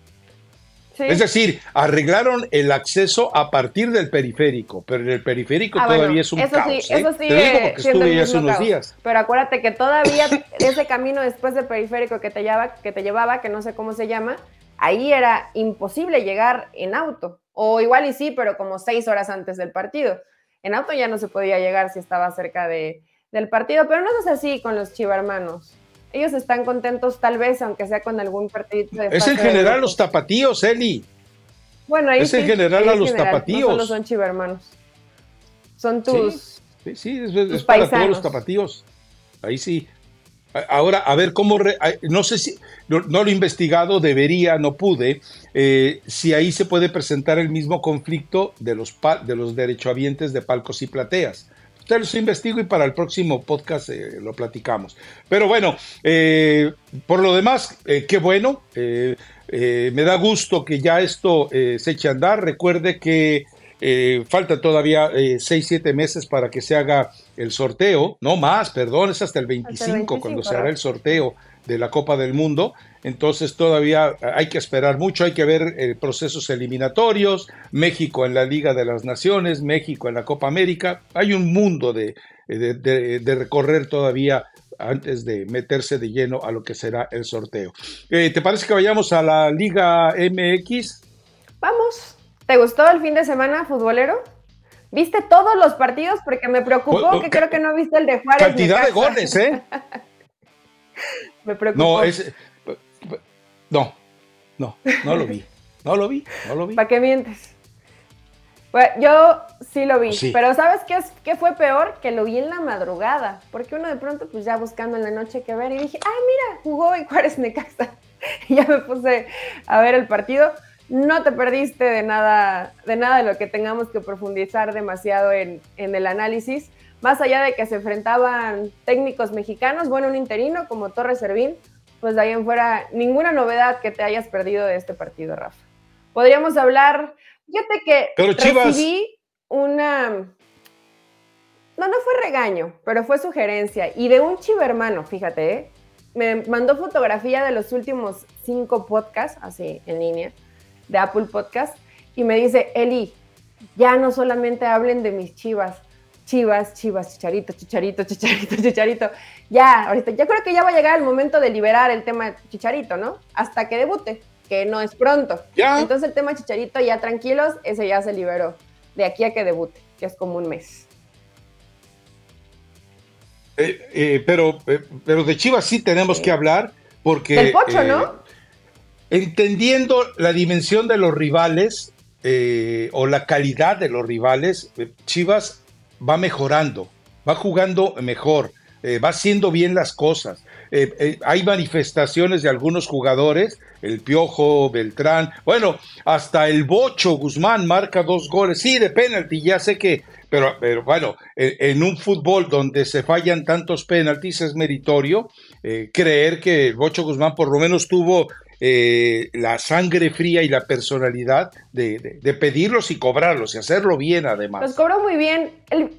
Es decir, arreglaron el acceso a partir del periférico, pero el periférico ah, todavía es un eso caos. Sí, ¿eh? Eso sigue estuve hace unos días. Pero acuérdate que todavía ese camino después del periférico que te, llevaba, que te llevaba, que no sé cómo se llama, ahí era imposible llegar en auto. O igual y sí, pero como seis horas antes del partido. En auto ya no se podía llegar si estaba cerca de, del partido, pero no es así con los chivarmanos. Ellos están contentos tal vez, aunque sea con algún partido. es en general los tapatíos, Eli. Bueno, ahí es en general a los tapatíos. No solo son chivarmanos. Son tus. Sí, sí, es, para todos los tapatíos. Ahí sí. Ahora, a ver cómo, no sé si, no, lo he investigado, debería, no pude, eh, si ahí se puede presentar el mismo conflicto de los, de los derechohabientes de palcos y plateas los investigo y para el próximo podcast eh, lo platicamos. Pero bueno, eh, por lo demás, eh, qué bueno. me da gusto que ya esto se eche a andar. Recuerde que falta todavía 6, 7 meses para que se haga el sorteo. No más, perdón, es hasta el 25, cuando se hará el sorteo de la Copa del Mundo. Entonces todavía hay que esperar mucho, hay que ver eh, procesos eliminatorios, México en la Liga de las Naciones, México en la Copa América, hay un mundo de, de, recorrer todavía antes de meterse de lleno a lo que será el sorteo. Eh, ¿Te parece que vayamos a la Liga MX? Vamos. ¿Te gustó el fin de semana futbolero? ¿Viste todos los partidos? Porque me preocupó que creo que no viste el de Juárez. Cantidad de goles, ¿eh? me preocupó. No, es, no, no, no lo vi. No lo vi, no lo vi. ¿Para qué mientes? yo sí lo vi, pero ¿sabes qué, es, qué fue peor? Que lo vi en la madrugada, porque uno de pronto pues ya buscando en la noche qué ver y dije, ah, mira, jugó y Juárez Necaxa. Y ya me puse a ver el partido. No te perdiste de nada, de nada de lo que tengamos que profundizar demasiado en, en el análisis. Más allá de que se enfrentaban técnicos mexicanos, bueno, un interino como Torres Servín, pues de ahí en fuera, ninguna novedad que te hayas perdido de este partido, Rafa. Podríamos hablar, fíjate que pero recibí una, no, no fue regaño, pero fue sugerencia, y de un chivo hermano, fíjate, ¿eh? me mandó fotografía de los últimos cinco podcasts, así en línea, de Apple Podcast, y me dice, Eli, ya no solamente hablen de mis chivas, Chivas, Chivas, Chicharito, Chicharito, Chicharito, Chicharito. Ya, ahorita, ya creo que ya va a llegar el momento de liberar el tema Chicharito, ¿no? Hasta que debute, que no es pronto. ¿Ya? Entonces el tema Chicharito, ya tranquilos, ese ya se liberó. De aquí a que debute, que es como un mes. Eh, eh, pero, eh, pero de Chivas sí tenemos que hablar, porque. Del Pocho, ¿no? Entendiendo la dimensión de los rivales o la calidad de los rivales, Chivas va mejorando, va jugando mejor, eh, va haciendo bien las cosas. Eh, eh, hay manifestaciones de algunos jugadores, el Piojo, Beltrán, bueno, hasta el Bocho Guzmán marca dos goles, sí, de penalti, ya sé que, pero, pero bueno, en, un fútbol donde se fallan tantos penaltis es meritorio creer que el Bocho Guzmán por lo menos tuvo eh, la sangre fría y la personalidad de, pedirlos y cobrarlos y hacerlo bien además. Los cobró muy bien.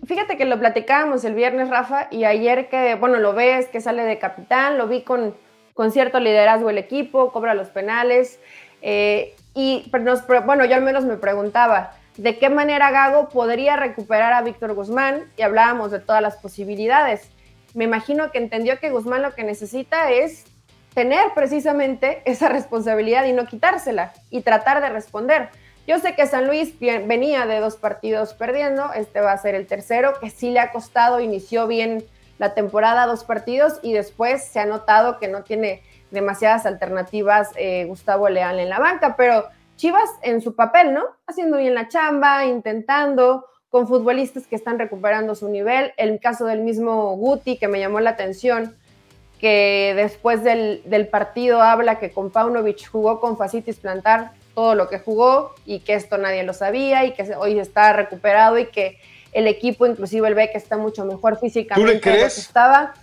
fíjate que lo platicábamos el viernes, Rafa, y ayer que, bueno, lo ves, que sale de capitán, lo vi con, con cierto liderazgo el equipo, cobra los penales. Eh, y nos, bueno, yo al menos me preguntaba, ¿de qué manera Gago podría recuperar a Víctor Guzmán? Y hablábamos de todas las posibilidades. Me imagino que entendió que Guzmán lo que necesita es tener precisamente esa responsabilidad y no quitársela y tratar de responder. Yo sé que San Luis venía de dos partidos perdiendo, este va a ser el tercero, que sí le ha costado, inició bien la temporada, dos partidos, y después se ha notado que no tiene demasiadas alternativas eh, Gustavo Leal en la banca, pero Chivas en su papel, ¿no? Haciendo bien la chamba, intentando, con futbolistas que están recuperando su nivel. El caso del mismo Guti, que me llamó la atención, que después del, partido habla que con Paunovic jugó con fascitis plantar todo lo que jugó y que esto nadie lo sabía y que hoy está recuperado y que el equipo, inclusive el ve que está mucho mejor físicamente ¿Tú le crees? estaba.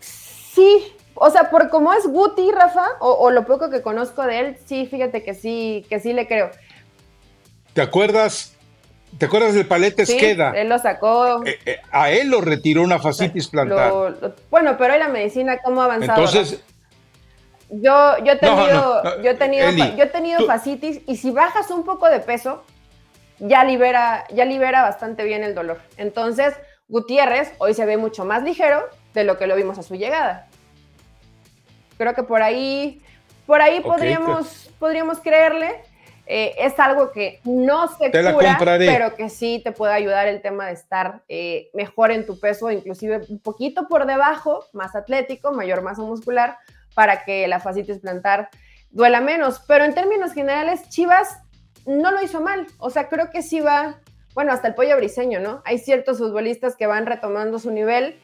Sí, o sea, por cómo es Guti, Rafa, o, o, lo poco que conozco de él, sí, fíjate que sí, que sí le creo. ¿Te acuerdas ¿Te acuerdas del Paletes sí, Queda? Él lo sacó. Eh, eh, a él lo retiró una fascitis plantar. bueno, pero hoy la medicina, ¿cómo ha avanzado? Entonces. Yo, yo he tenido, yo he tenido, yo he tenido fascitis y si bajas un poco de peso, ya libera, ya libera bastante bien el dolor. Entonces, Gutiérrez hoy se ve mucho más ligero de lo que lo vimos a su llegada. Creo que por ahí, por ahí podríamos, podríamos creerle. Eh, es algo que no se cura, pero que sí te puede ayudar el tema de estar eh, mejor en tu peso, inclusive un poquito por debajo, más atlético, mayor masa muscular, para que la fascitis plantar duela menos. Pero en términos generales, Chivas no lo hizo mal. O sea, creo que sí va, bueno, hasta el pollo briseño, ¿no? Hay ciertos futbolistas que van retomando su nivel.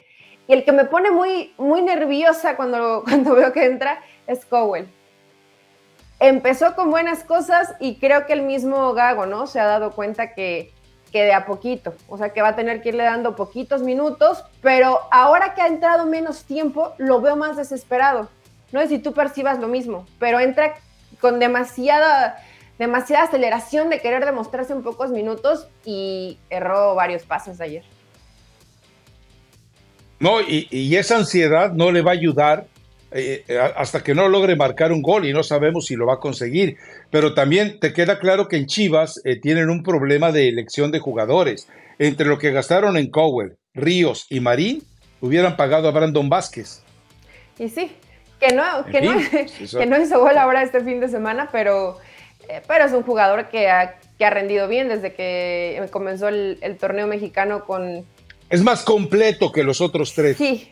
Y el que me pone muy, muy nerviosa cuando, cuando veo que entra es Cowell empezó con buenas cosas y creo que el mismo Gago, ¿no? Se ha dado cuenta que, que de a poquito, o sea, que va a tener que irle dando poquitos minutos, pero ahora que ha entrado menos tiempo, lo veo más desesperado. No sé si tú percibas lo mismo, pero entra con demasiada, demasiada aceleración de querer demostrarse en pocos minutos y erró varios pases ayer. No, y, y esa ansiedad no le va a ayudar eh, eh, hasta que no logre marcar un gol y no sabemos si lo va a conseguir. Pero también te queda claro que en Chivas eh, tienen un problema de elección de jugadores. Entre lo que gastaron en Cowell, Ríos y Marín, hubieran pagado a Brandon Vázquez. Y sí, que no, que, no, que no hizo gol ahora este fin de semana, pero, pero es un jugador que ha, que ha rendido bien desde que comenzó el, el torneo mexicano con... Es más completo que los otros tres. Sí,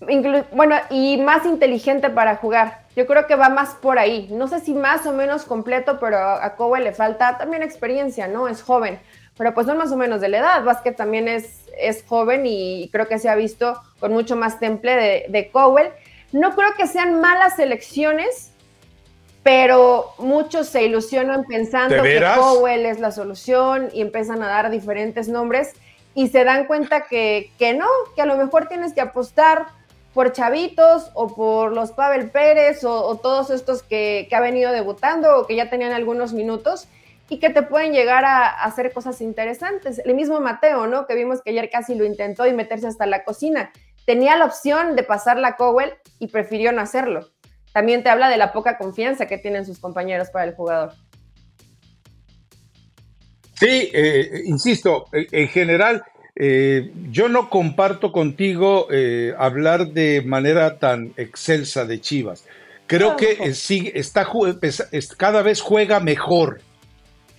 bueno, y más inteligente para jugar. Yo creo que va más por ahí. No sé si más o menos completo, pero a Kobe le falta también experiencia, ¿no? Es joven, pero pues son más o menos de la edad. Vázquez también es, es joven y creo que se ha visto con mucho más temple de, de Cowell. No creo que sean malas elecciones, pero muchos se ilusionan pensando que Cowell es la solución y empiezan a dar diferentes nombres y se dan cuenta que, que no, que a lo mejor tienes que apostar por Chavitos o por los Pavel Pérez o, todos estos que, ha venido debutando o que ya tenían algunos minutos y que te pueden llegar a, hacer cosas interesantes. El mismo Mateo, ¿no? Que vimos que ayer casi lo intentó y meterse hasta la cocina. Tenía la opción de pasar la Cowell y prefirió no hacerlo. También te habla de la poca confianza que tienen sus compañeros para el jugador. Sí, eh, insisto, en general eh, yo no comparto contigo eh, hablar de manera tan excelsa de Chivas. Creo que eh, sí, está, cada vez juega mejor.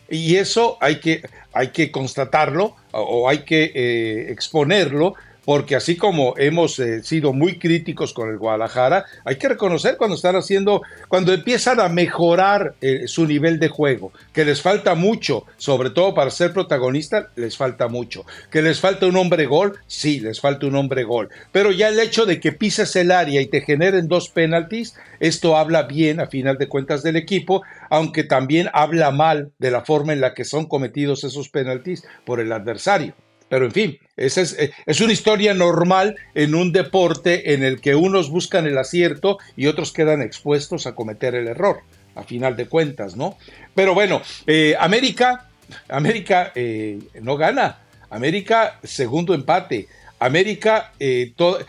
Y eso hay que, hay que constatarlo o hay que exponerlo porque así como hemos eh, sido muy críticos con el Guadalajara, hay que reconocer cuando están haciendo, cuando empiezan a mejorar eh, su nivel de juego, que les falta mucho, sobre todo para ser protagonista, les falta mucho. Que les falta un hombre gol, sí, les falta un hombre gol. Pero ya el hecho de que pises el área y te generen dos penaltis, esto habla bien a final de cuentas del equipo, aunque también habla mal de la forma en la que son cometidos esos penaltis por el adversario. Pero en fin, esa es, eh, es, una historia normal en un deporte en el que unos buscan el acierto y otros quedan expuestos a cometer el error, a final de cuentas, ¿no? Pero bueno, eh, América, América eh, no gana. América, segundo empate. América, todo,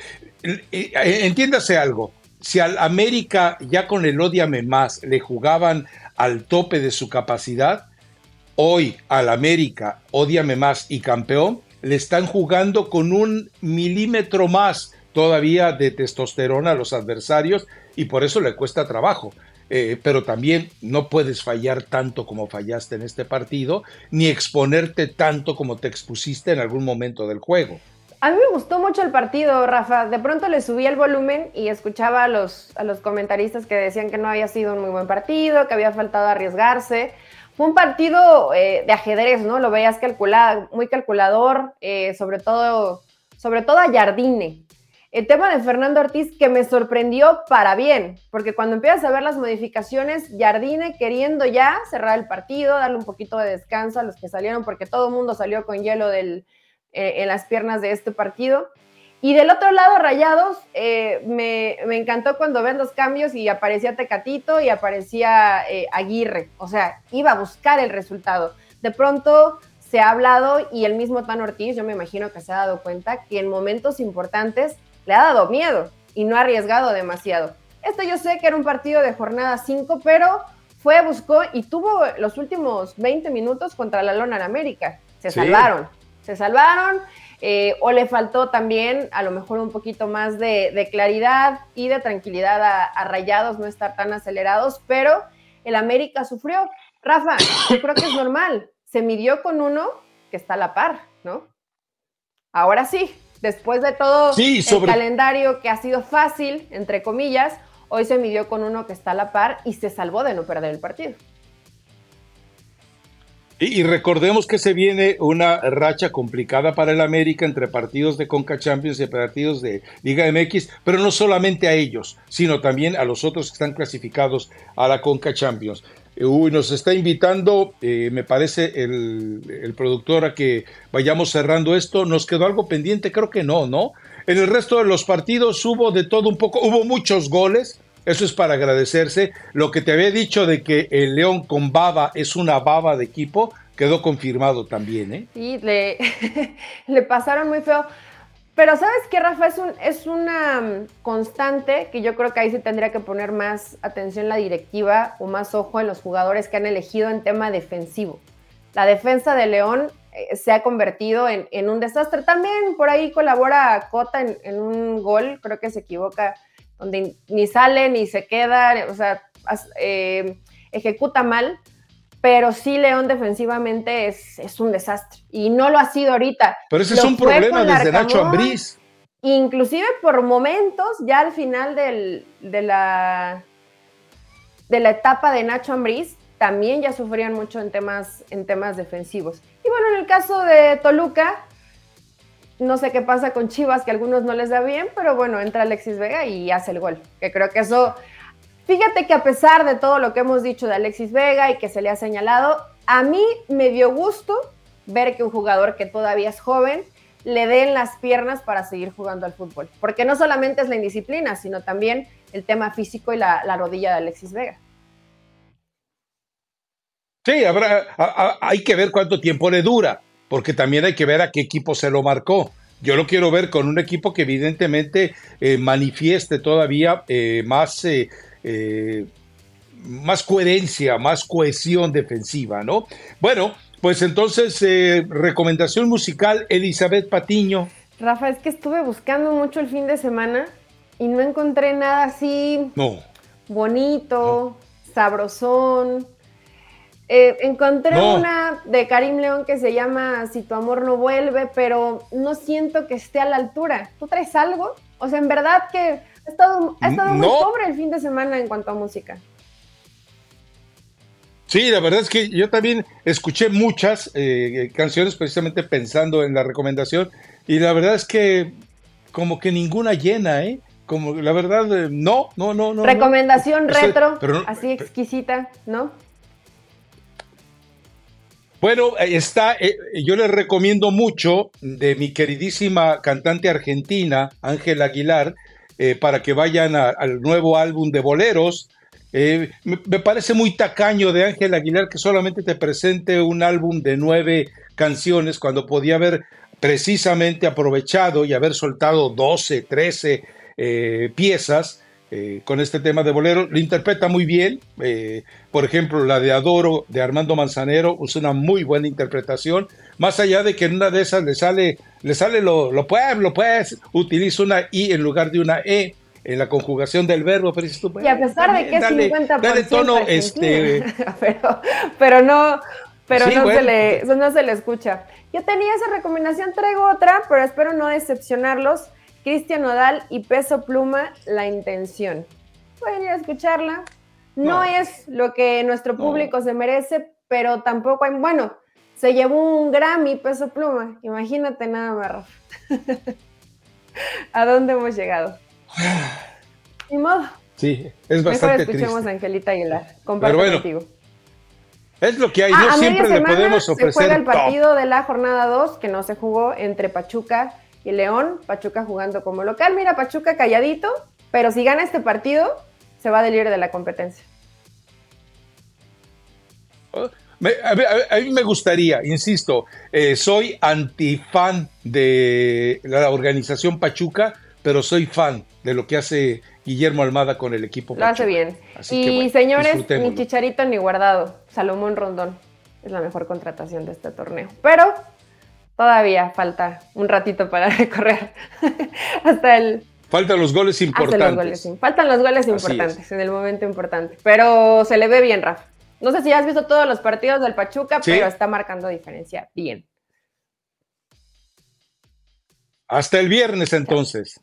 entiéndase algo. Si al América ya con el odiame más le jugaban al tope de su capacidad, hoy al América, odiame más y campeón, le están jugando con un milímetro más todavía de testosterona a los adversarios y por eso le cuesta trabajo. Eh, pero también no puedes fallar tanto como fallaste en este partido, ni exponerte tanto como te expusiste en algún momento del juego. A mí me gustó mucho el partido, Rafa. De pronto le subí el volumen y escuchaba a los, a los comentaristas que decían que no había sido un muy buen partido, que había faltado arriesgarse. Fue un partido eh, de ajedrez, ¿no? Lo veías calculado, muy calculador, eh, sobre, todo, sobre todo a Jardine. El tema de Fernando Ortiz que me sorprendió para bien, porque cuando empiezas a ver las modificaciones, Jardine queriendo ya cerrar el partido, darle un poquito de descanso a los que salieron, porque todo el mundo salió con hielo eh, en las piernas de este partido. Y del otro lado, Rayados, eh, me, encantó cuando ven los cambios y aparecía Tecatito y aparecía eh, Aguirre. O sea, iba a buscar el resultado. De pronto se ha hablado y el mismo Tan Ortiz, yo me imagino que se ha dado cuenta que en momentos importantes le ha dado miedo y no ha arriesgado demasiado. Esto yo sé que era un partido de jornada 5, pero fue, buscó y tuvo los últimos 20 minutos contra la Lona en América. Se salvaron, se salvaron eh, o le faltó también a lo mejor un poquito más de, claridad y de tranquilidad a, Rayados, no estar tan acelerados, pero el América sufrió. Rafa, yo creo que es normal, se midió con uno que está a la par, ¿no? Ahora sí, después de todo el calendario que ha sido fácil, entre comillas, hoy se midió con uno que está a la par y se salvó de no perder el partido. Y, recordemos que se viene una racha complicada para el América entre partidos de Conca Champions y partidos de Liga MX, pero no solamente a ellos, sino también a los otros que están clasificados a la Conca Champions. Uy, nos está invitando, eh, me parece, el, productor a que vayamos cerrando esto. ¿Nos quedó algo pendiente? Creo que no, ¿no? En el resto de los partidos hubo de todo un poco, hubo muchos goles, eso es para agradecerse. Lo que te había dicho de que el León con baba es una baba de equipo, quedó confirmado también, ¿eh? Sí, le, le pasaron muy feo. Pero ¿sabes qué, Rafa? Es, un, es una mm, constante que yo creo que ahí se tendría que poner más atención la directiva o más ojo en los jugadores que han elegido en tema defensivo. La defensa de León eh, se ha convertido en, un desastre. También por ahí colabora Cota en, un gol, creo que se equivoca, donde ni sale ni se queda, o sea, eh, ejecuta mal, pero sí León defensivamente es, es, un desastre y no lo ha sido ahorita. Pero ese es un problema desde Nacho Ambriz. Inclusive por momentos, ya al final del, de, la, de la etapa de Nacho Ambriz, también ya sufrían mucho en temas, en temas defensivos. Y bueno, en el caso de Toluca, no sé qué pasa con Chivas, que a algunos no les da bien, pero bueno, entra Alexis Vega y hace el gol. Que creo que eso Fíjate que a pesar de todo lo que hemos dicho de Alexis Vega y que se le ha señalado, a mí me dio gusto ver que un jugador que todavía es joven le den las piernas para seguir jugando al fútbol. Porque no solamente es la indisciplina, sino también el tema físico y la, rodilla de Alexis Vega. Sí, habrá, hay que ver cuánto tiempo le dura, porque también hay que ver a qué equipo se lo marcó. Yo lo quiero ver con un equipo que evidentemente eh, manifieste todavía eh, más eh, más coherencia, más cohesión defensiva, ¿no? Bueno, pues entonces, recomendación musical, Elizabeth Patiño. Rafa, es que estuve buscando mucho el fin de semana y no encontré nada así no. bonito, sabrosón. Eh, encontré una de Karim León que se llama Si tu amor no vuelve, pero no siento que esté a la altura. ¿Tú traes algo? O sea, en verdad que ha estado, muy pobre el fin de semana en cuanto a música. Sí, la verdad es que yo también escuché muchas eh, canciones precisamente pensando en la recomendación y la verdad es que como que ninguna llena, ¿eh? Como la verdad, eh, no, no, no, no. Recomendación retro, así exquisita, ¿no? Bueno, está, eh, yo les recomiendo mucho de mi queridísima cantante argentina, Ángela Aguilar, eh, para que vayan al nuevo álbum de boleros. Eh, me, parece muy tacaño de Ángel Aguilar que solamente te presente un álbum de nueve canciones cuando podía haber precisamente aprovechado y haber soltado 12, 13 eh, piezas eh, con este tema de bolero. Lo interpreta muy bien. Eh, por ejemplo, la de Adoro de Armando Manzanero es una muy buena interpretación. Más allá de que en una de esas le sale, le sale lo, lo pueblo, pues, utiliza una I en lugar de una E en la conjugación del verbo, pero y a pesar de que es 50% dale tono, este... pero, pero no, pero no, se le, no se le escucha. Yo tenía esa recomendación, traigo otra, pero espero no decepcionarlos. Cristian Nodal y Peso Pluma, La Intención. Pueden ir a escucharla. No, es lo que nuestro público se merece, pero tampoco hay. Bueno, se llevó un Grammy Peso Pluma. Imagínate nada más, Rafa. ¿A dónde hemos llegado? Ni modo. Sí, es bastante Mejor escuchemos a Angelita Aguilar. Comparto bueno, contigo. Es lo que hay, no ah, siempre le podemos ofrecer. Se juega el partido de la jornada 2, que no se jugó entre Pachuca y León, Pachuca jugando como local. Mira, Pachuca calladito, pero si gana este partido, se va a libre de la competencia. a, mí me gustaría, insisto, eh, soy antifan de la organización Pachuca, pero soy fan de lo que hace Guillermo Almada con el equipo. Lo hace bien. y señores, ni Chicharito ni Guardado, Salomón Rondón es la mejor contratación de este torneo. Pero todavía falta un ratito para recorrer hasta el... Faltan los goles importantes. Faltan los goles importantes en el momento importante. Pero se le ve bien, Rafa. No sé si has visto todos los partidos del Pachuca, pero está marcando diferencia bien. Hasta el viernes entonces.